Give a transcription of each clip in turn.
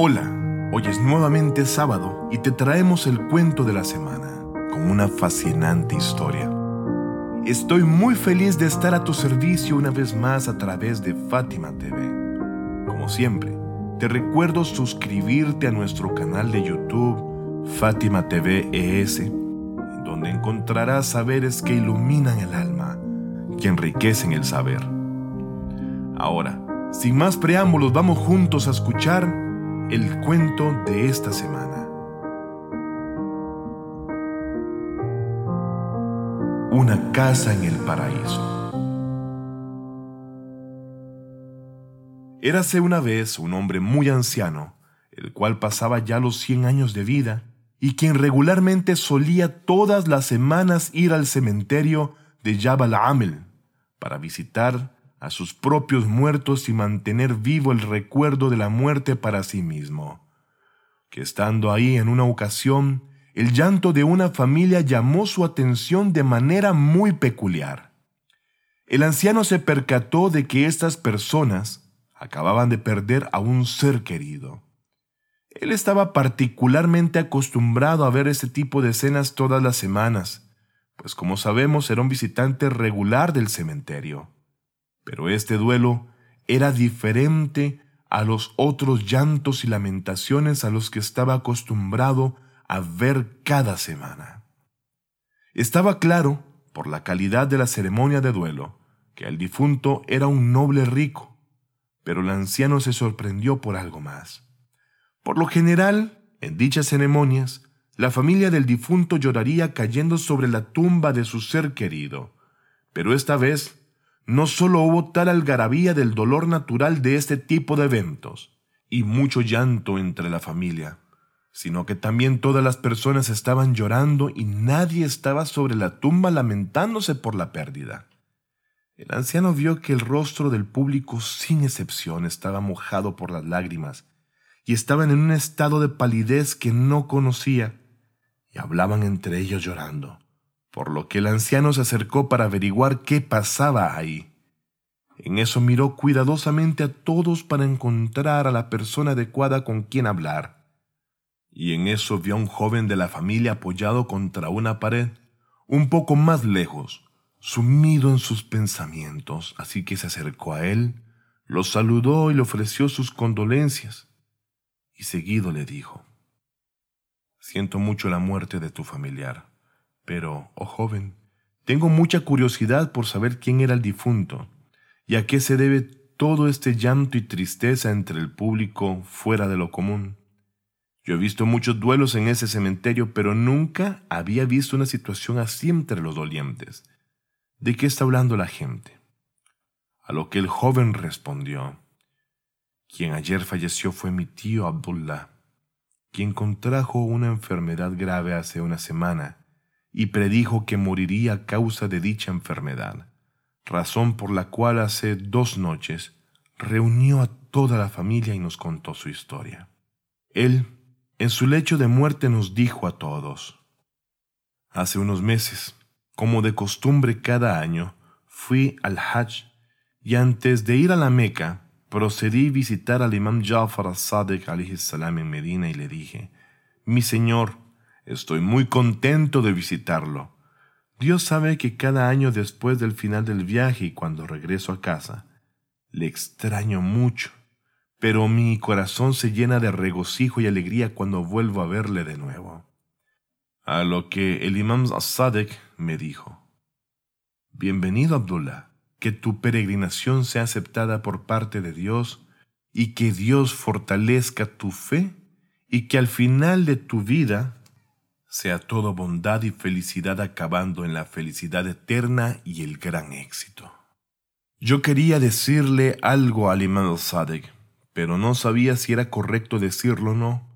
Hola, hoy es nuevamente sábado y te traemos el cuento de la semana con una fascinante historia. Estoy muy feliz de estar a tu servicio una vez más a través de Fátima TV. Como siempre, te recuerdo suscribirte a nuestro canal de YouTube Fátima TV ES, donde encontrarás saberes que iluminan el alma y enriquecen el saber. Ahora, sin más preámbulos, vamos juntos a escuchar el cuento de esta semana. Una casa en el paraíso. Érase una vez un hombre muy anciano, el cual pasaba ya los 100 años de vida y quien regularmente solía todas las semanas ir al cementerio de Jabal Amel para visitar a sus propios muertos y mantener vivo el recuerdo de la muerte para sí mismo. Que estando ahí en una ocasión, el llanto de una familia llamó su atención de manera muy peculiar. El anciano se percató de que estas personas acababan de perder a un ser querido. Él estaba particularmente acostumbrado a ver ese tipo de escenas todas las semanas, pues como sabemos era un visitante regular del cementerio. Pero este duelo era diferente a los otros llantos y lamentaciones a los que estaba acostumbrado a ver cada semana. Estaba claro, por la calidad de la ceremonia de duelo, que el difunto era un noble rico, pero el anciano se sorprendió por algo más. Por lo general, en dichas ceremonias, la familia del difunto lloraría cayendo sobre la tumba de su ser querido, pero esta vez no solo hubo tal algarabía del dolor natural de este tipo de eventos y mucho llanto entre la familia, sino que también todas las personas estaban llorando y nadie estaba sobre la tumba lamentándose por la pérdida. El anciano vio que el rostro del público sin excepción estaba mojado por las lágrimas y estaban en un estado de palidez que no conocía y hablaban entre ellos llorando por lo que el anciano se acercó para averiguar qué pasaba ahí. En eso miró cuidadosamente a todos para encontrar a la persona adecuada con quien hablar. Y en eso vio a un joven de la familia apoyado contra una pared, un poco más lejos, sumido en sus pensamientos, así que se acercó a él, lo saludó y le ofreció sus condolencias. Y seguido le dijo, Siento mucho la muerte de tu familiar. Pero, oh joven, tengo mucha curiosidad por saber quién era el difunto y a qué se debe todo este llanto y tristeza entre el público fuera de lo común. Yo he visto muchos duelos en ese cementerio, pero nunca había visto una situación así entre los dolientes. ¿De qué está hablando la gente? A lo que el joven respondió, quien ayer falleció fue mi tío Abdullah, quien contrajo una enfermedad grave hace una semana y predijo que moriría a causa de dicha enfermedad, razón por la cual hace dos noches reunió a toda la familia y nos contó su historia. Él, en su lecho de muerte, nos dijo a todos, Hace unos meses, como de costumbre cada año, fui al Hajj y antes de ir a la Meca, procedí a visitar al imam Jafar al-Sadiq en Medina y le dije, Mi señor, Estoy muy contento de visitarlo. Dios sabe que cada año después del final del viaje y cuando regreso a casa, le extraño mucho, pero mi corazón se llena de regocijo y alegría cuando vuelvo a verle de nuevo. A lo que el imam Sadek me dijo, Bienvenido Abdullah, que tu peregrinación sea aceptada por parte de Dios y que Dios fortalezca tu fe y que al final de tu vida sea todo bondad y felicidad acabando en la felicidad eterna y el gran éxito. Yo quería decirle algo al imam al-Sadek, pero no sabía si era correcto decirlo o no,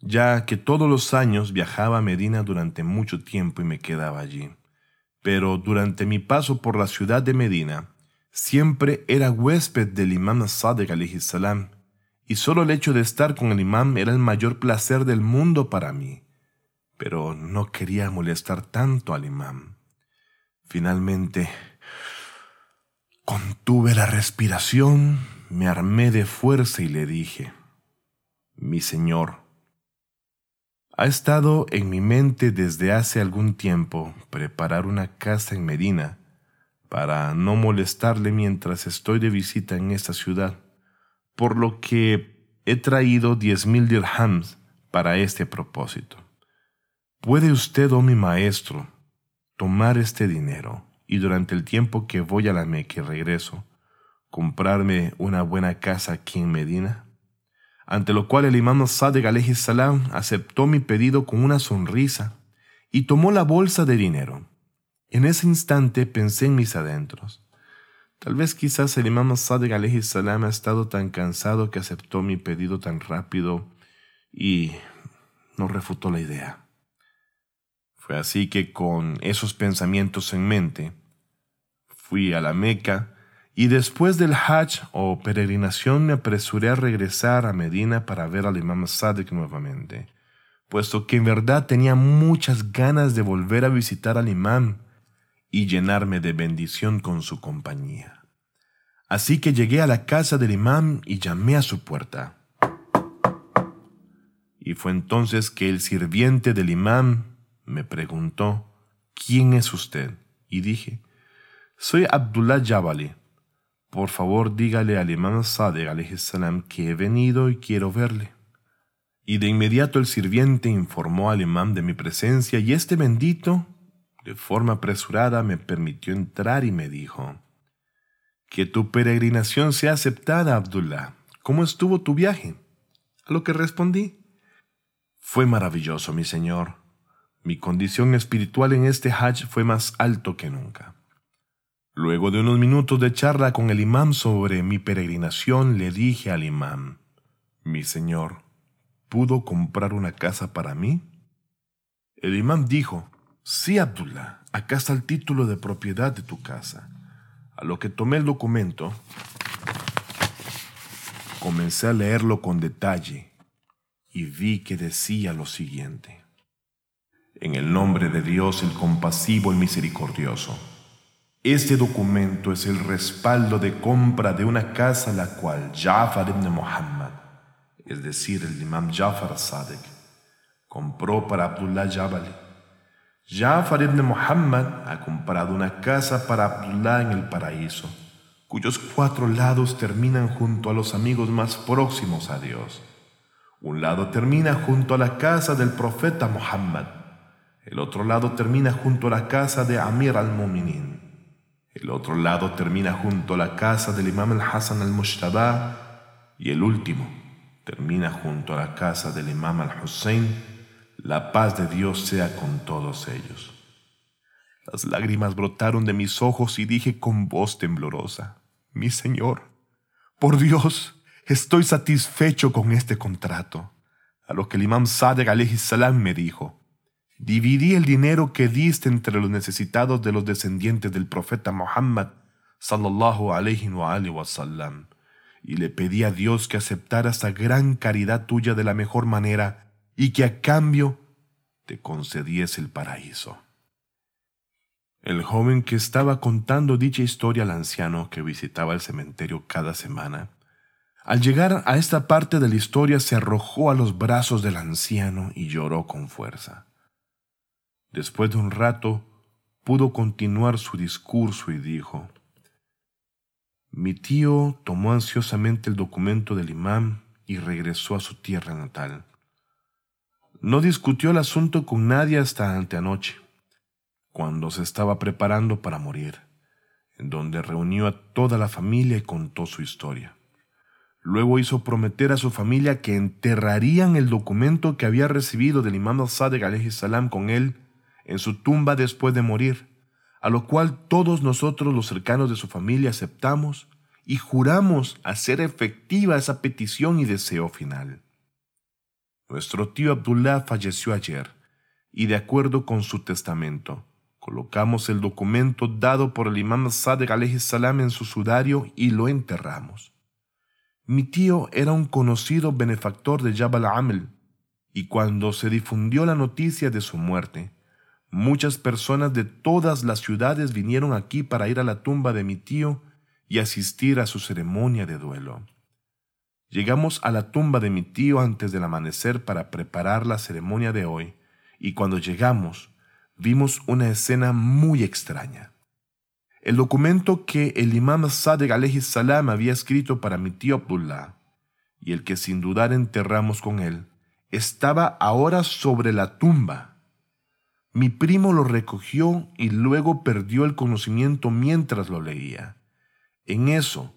ya que todos los años viajaba a Medina durante mucho tiempo y me quedaba allí. Pero durante mi paso por la ciudad de Medina, siempre era huésped del imam al-Sadek salam, y solo el hecho de estar con el imam era el mayor placer del mundo para mí pero no quería molestar tanto al imán. Finalmente, contuve la respiración, me armé de fuerza y le dije, Mi Señor, ha estado en mi mente desde hace algún tiempo preparar una casa en Medina para no molestarle mientras estoy de visita en esta ciudad, por lo que he traído diez mil dirhams para este propósito. ¿Puede usted, oh mi maestro, tomar este dinero y durante el tiempo que voy a la Meca y regreso, comprarme una buena casa aquí en Medina? ante lo cual el imam Sadiq alayhi salam aceptó mi pedido con una sonrisa y tomó la bolsa de dinero. En ese instante pensé en mis adentros. Tal vez quizás el imam Sadiq alayhi salam ha estado tan cansado que aceptó mi pedido tan rápido y no refutó la idea. Así que con esos pensamientos en mente, fui a la Meca y después del Hajj o peregrinación me apresuré a regresar a Medina para ver al imam Sadiq nuevamente, puesto que en verdad tenía muchas ganas de volver a visitar al imam y llenarme de bendición con su compañía. Así que llegué a la casa del imam y llamé a su puerta. Y fue entonces que el sirviente del imam me preguntó, ¿quién es usted? Y dije, soy Abdullah Jabali por favor dígale al imam Sadeh salam que he venido y quiero verle. Y de inmediato el sirviente informó al imam de mi presencia y este bendito, de forma apresurada, me permitió entrar y me dijo, Que tu peregrinación sea aceptada, Abdullah. ¿Cómo estuvo tu viaje? A lo que respondí, Fue maravilloso, mi señor. Mi condición espiritual en este Hajj fue más alto que nunca. Luego de unos minutos de charla con el imam sobre mi peregrinación, le dije al imam, Mi señor, ¿pudo comprar una casa para mí? El imam dijo, Sí, Abdullah, acá está el título de propiedad de tu casa. A lo que tomé el documento, comencé a leerlo con detalle y vi que decía lo siguiente. En el nombre de Dios el compasivo y misericordioso este documento es el respaldo de compra de una casa la cual Jafar ibn Muhammad, es decir, el imam Jafar Sadek, compró para Abdullah Jabali. Jafar ibn Muhammad ha comprado una casa para Abdullah en el paraíso, cuyos cuatro lados terminan junto a los amigos más próximos a Dios. Un lado termina junto a la casa del profeta Muhammad, el otro lado termina junto a la casa de Amir al-Muminin. El otro lado termina junto a la casa del imam al-Hassan al-Mushtabah y el último termina junto a la casa del imam al-Hussein. La paz de Dios sea con todos ellos. Las lágrimas brotaron de mis ojos y dije con voz temblorosa, Mi Señor, por Dios, estoy satisfecho con este contrato. A lo que el imam salam me dijo, dividí el dinero que diste entre los necesitados de los descendientes del profeta Muhammad sallallahu alayhi wa, sallam, y le pedí a Dios que aceptara esta gran caridad tuya de la mejor manera y que a cambio te concediese el paraíso. El joven que estaba contando dicha historia al anciano que visitaba el cementerio cada semana, al llegar a esta parte de la historia se arrojó a los brazos del anciano y lloró con fuerza. Después de un rato, pudo continuar su discurso y dijo, Mi tío tomó ansiosamente el documento del imán y regresó a su tierra natal. No discutió el asunto con nadie hasta anteanoche, cuando se estaba preparando para morir, en donde reunió a toda la familia y contó su historia. Luego hizo prometer a su familia que enterrarían el documento que había recibido del imán al-Sadegh salam con él en su tumba después de morir, a lo cual todos nosotros los cercanos de su familia aceptamos y juramos hacer efectiva esa petición y deseo final. Nuestro tío Abdullah falleció ayer y de acuerdo con su testamento, colocamos el documento dado por el imam Sadegh salam en su sudario y lo enterramos. Mi tío era un conocido benefactor de Jabal Amel, y cuando se difundió la noticia de su muerte, Muchas personas de todas las ciudades vinieron aquí para ir a la tumba de mi tío y asistir a su ceremonia de duelo. Llegamos a la tumba de mi tío antes del amanecer para preparar la ceremonia de hoy, y cuando llegamos, vimos una escena muy extraña. El documento que el imam Sadegh alayhi salam había escrito para mi tío Abdullah, y el que sin dudar enterramos con él, estaba ahora sobre la tumba. Mi primo lo recogió y luego perdió el conocimiento mientras lo leía. En eso,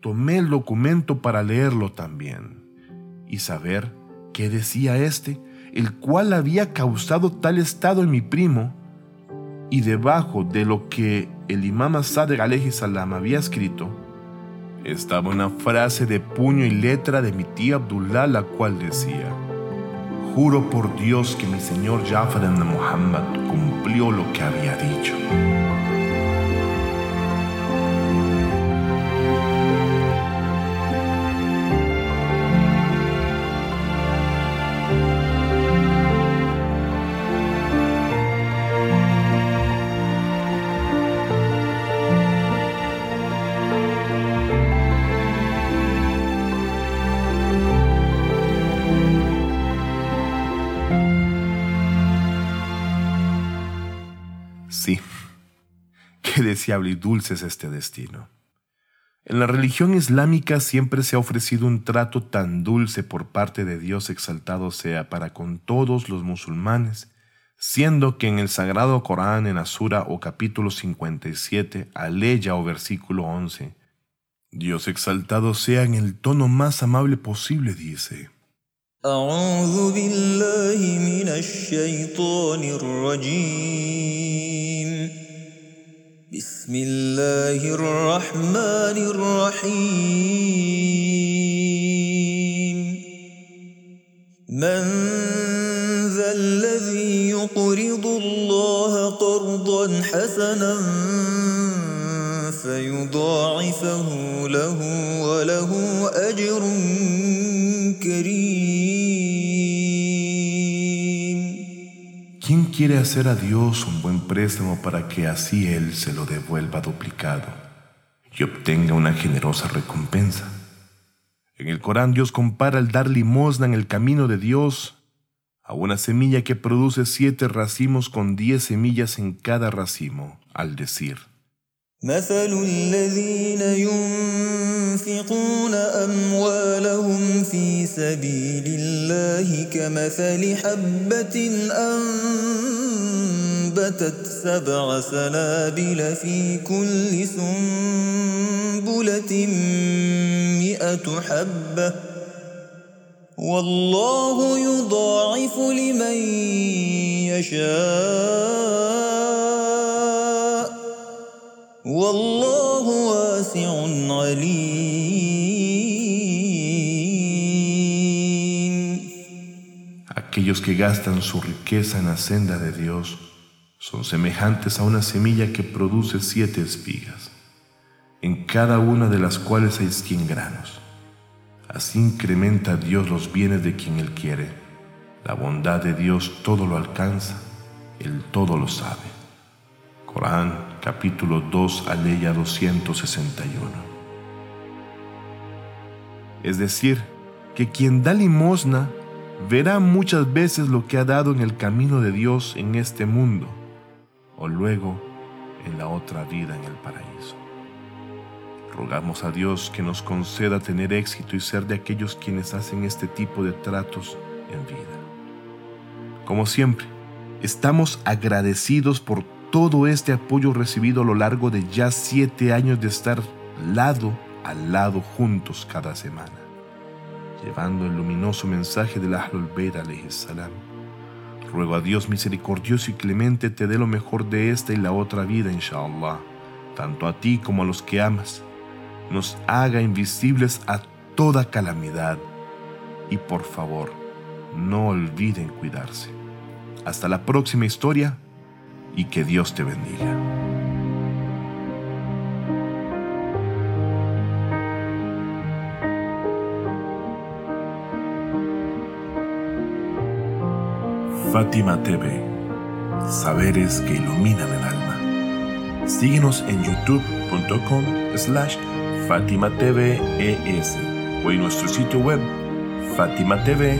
tomé el documento para leerlo también y saber qué decía éste, el cual había causado tal estado en mi primo, y debajo de lo que el imam Asad alayhi salam había escrito, estaba una frase de puño y letra de mi tía Abdullah, la cual decía, Juro por Dios que mi señor Jafar ibn Muhammad cumplió lo que había dicho. Sí, qué deseable y dulce es este destino. En la religión islámica siempre se ha ofrecido un trato tan dulce por parte de Dios exaltado sea para con todos los musulmanes, siendo que en el Sagrado Corán en Asura o capítulo 57, aleya o versículo 11, Dios exaltado sea en el tono más amable posible dice, أعوذ بالله من الشيطان الرجيم. بسم الله الرحمن الرحيم. من ذا الذي يقرض الله قرضا حسنا فيضاعفه له وله أجر ¿Quién quiere hacer a Dios un buen préstamo para que así Él se lo devuelva duplicado y obtenga una generosa recompensa? En el Corán Dios compara el dar limosna en el camino de Dios a una semilla que produce siete racimos con diez semillas en cada racimo, al decir, مثل الذين ينفقون أموالهم في سبيل الله كمثل حبة أنبتت سبع سنابل في كل سنبلة مئة حبة والله يضاعف لمن يشاء والله واسع عليم Aquellos que gastan su riqueza en la senda de Dios son semejantes a una semilla que produce siete espigas, en cada una de las cuales hay cien granos. Así incrementa Dios los bienes de quien Él quiere. La bondad de Dios todo lo alcanza, Él todo lo sabe. Corán capítulo 2 aleya 261. Es decir, que quien da limosna verá muchas veces lo que ha dado en el camino de Dios en este mundo o luego en la otra vida en el paraíso. Rogamos a Dios que nos conceda tener éxito y ser de aquellos quienes hacen este tipo de tratos en vida. Como siempre, estamos agradecidos por todo este apoyo recibido a lo largo de ya siete años de estar lado a lado juntos cada semana, llevando el luminoso mensaje del Ahlul Bayt salam. Ruego a Dios misericordioso y clemente te dé lo mejor de esta y la otra vida, inshallah, tanto a ti como a los que amas, nos haga invisibles a toda calamidad y por favor, no olviden cuidarse. Hasta la próxima historia y que Dios te bendiga. Fátima TV, saberes que iluminan el alma. Síguenos en youtube.com slash Fátima TV ES o en nuestro sitio web fatimatv.es.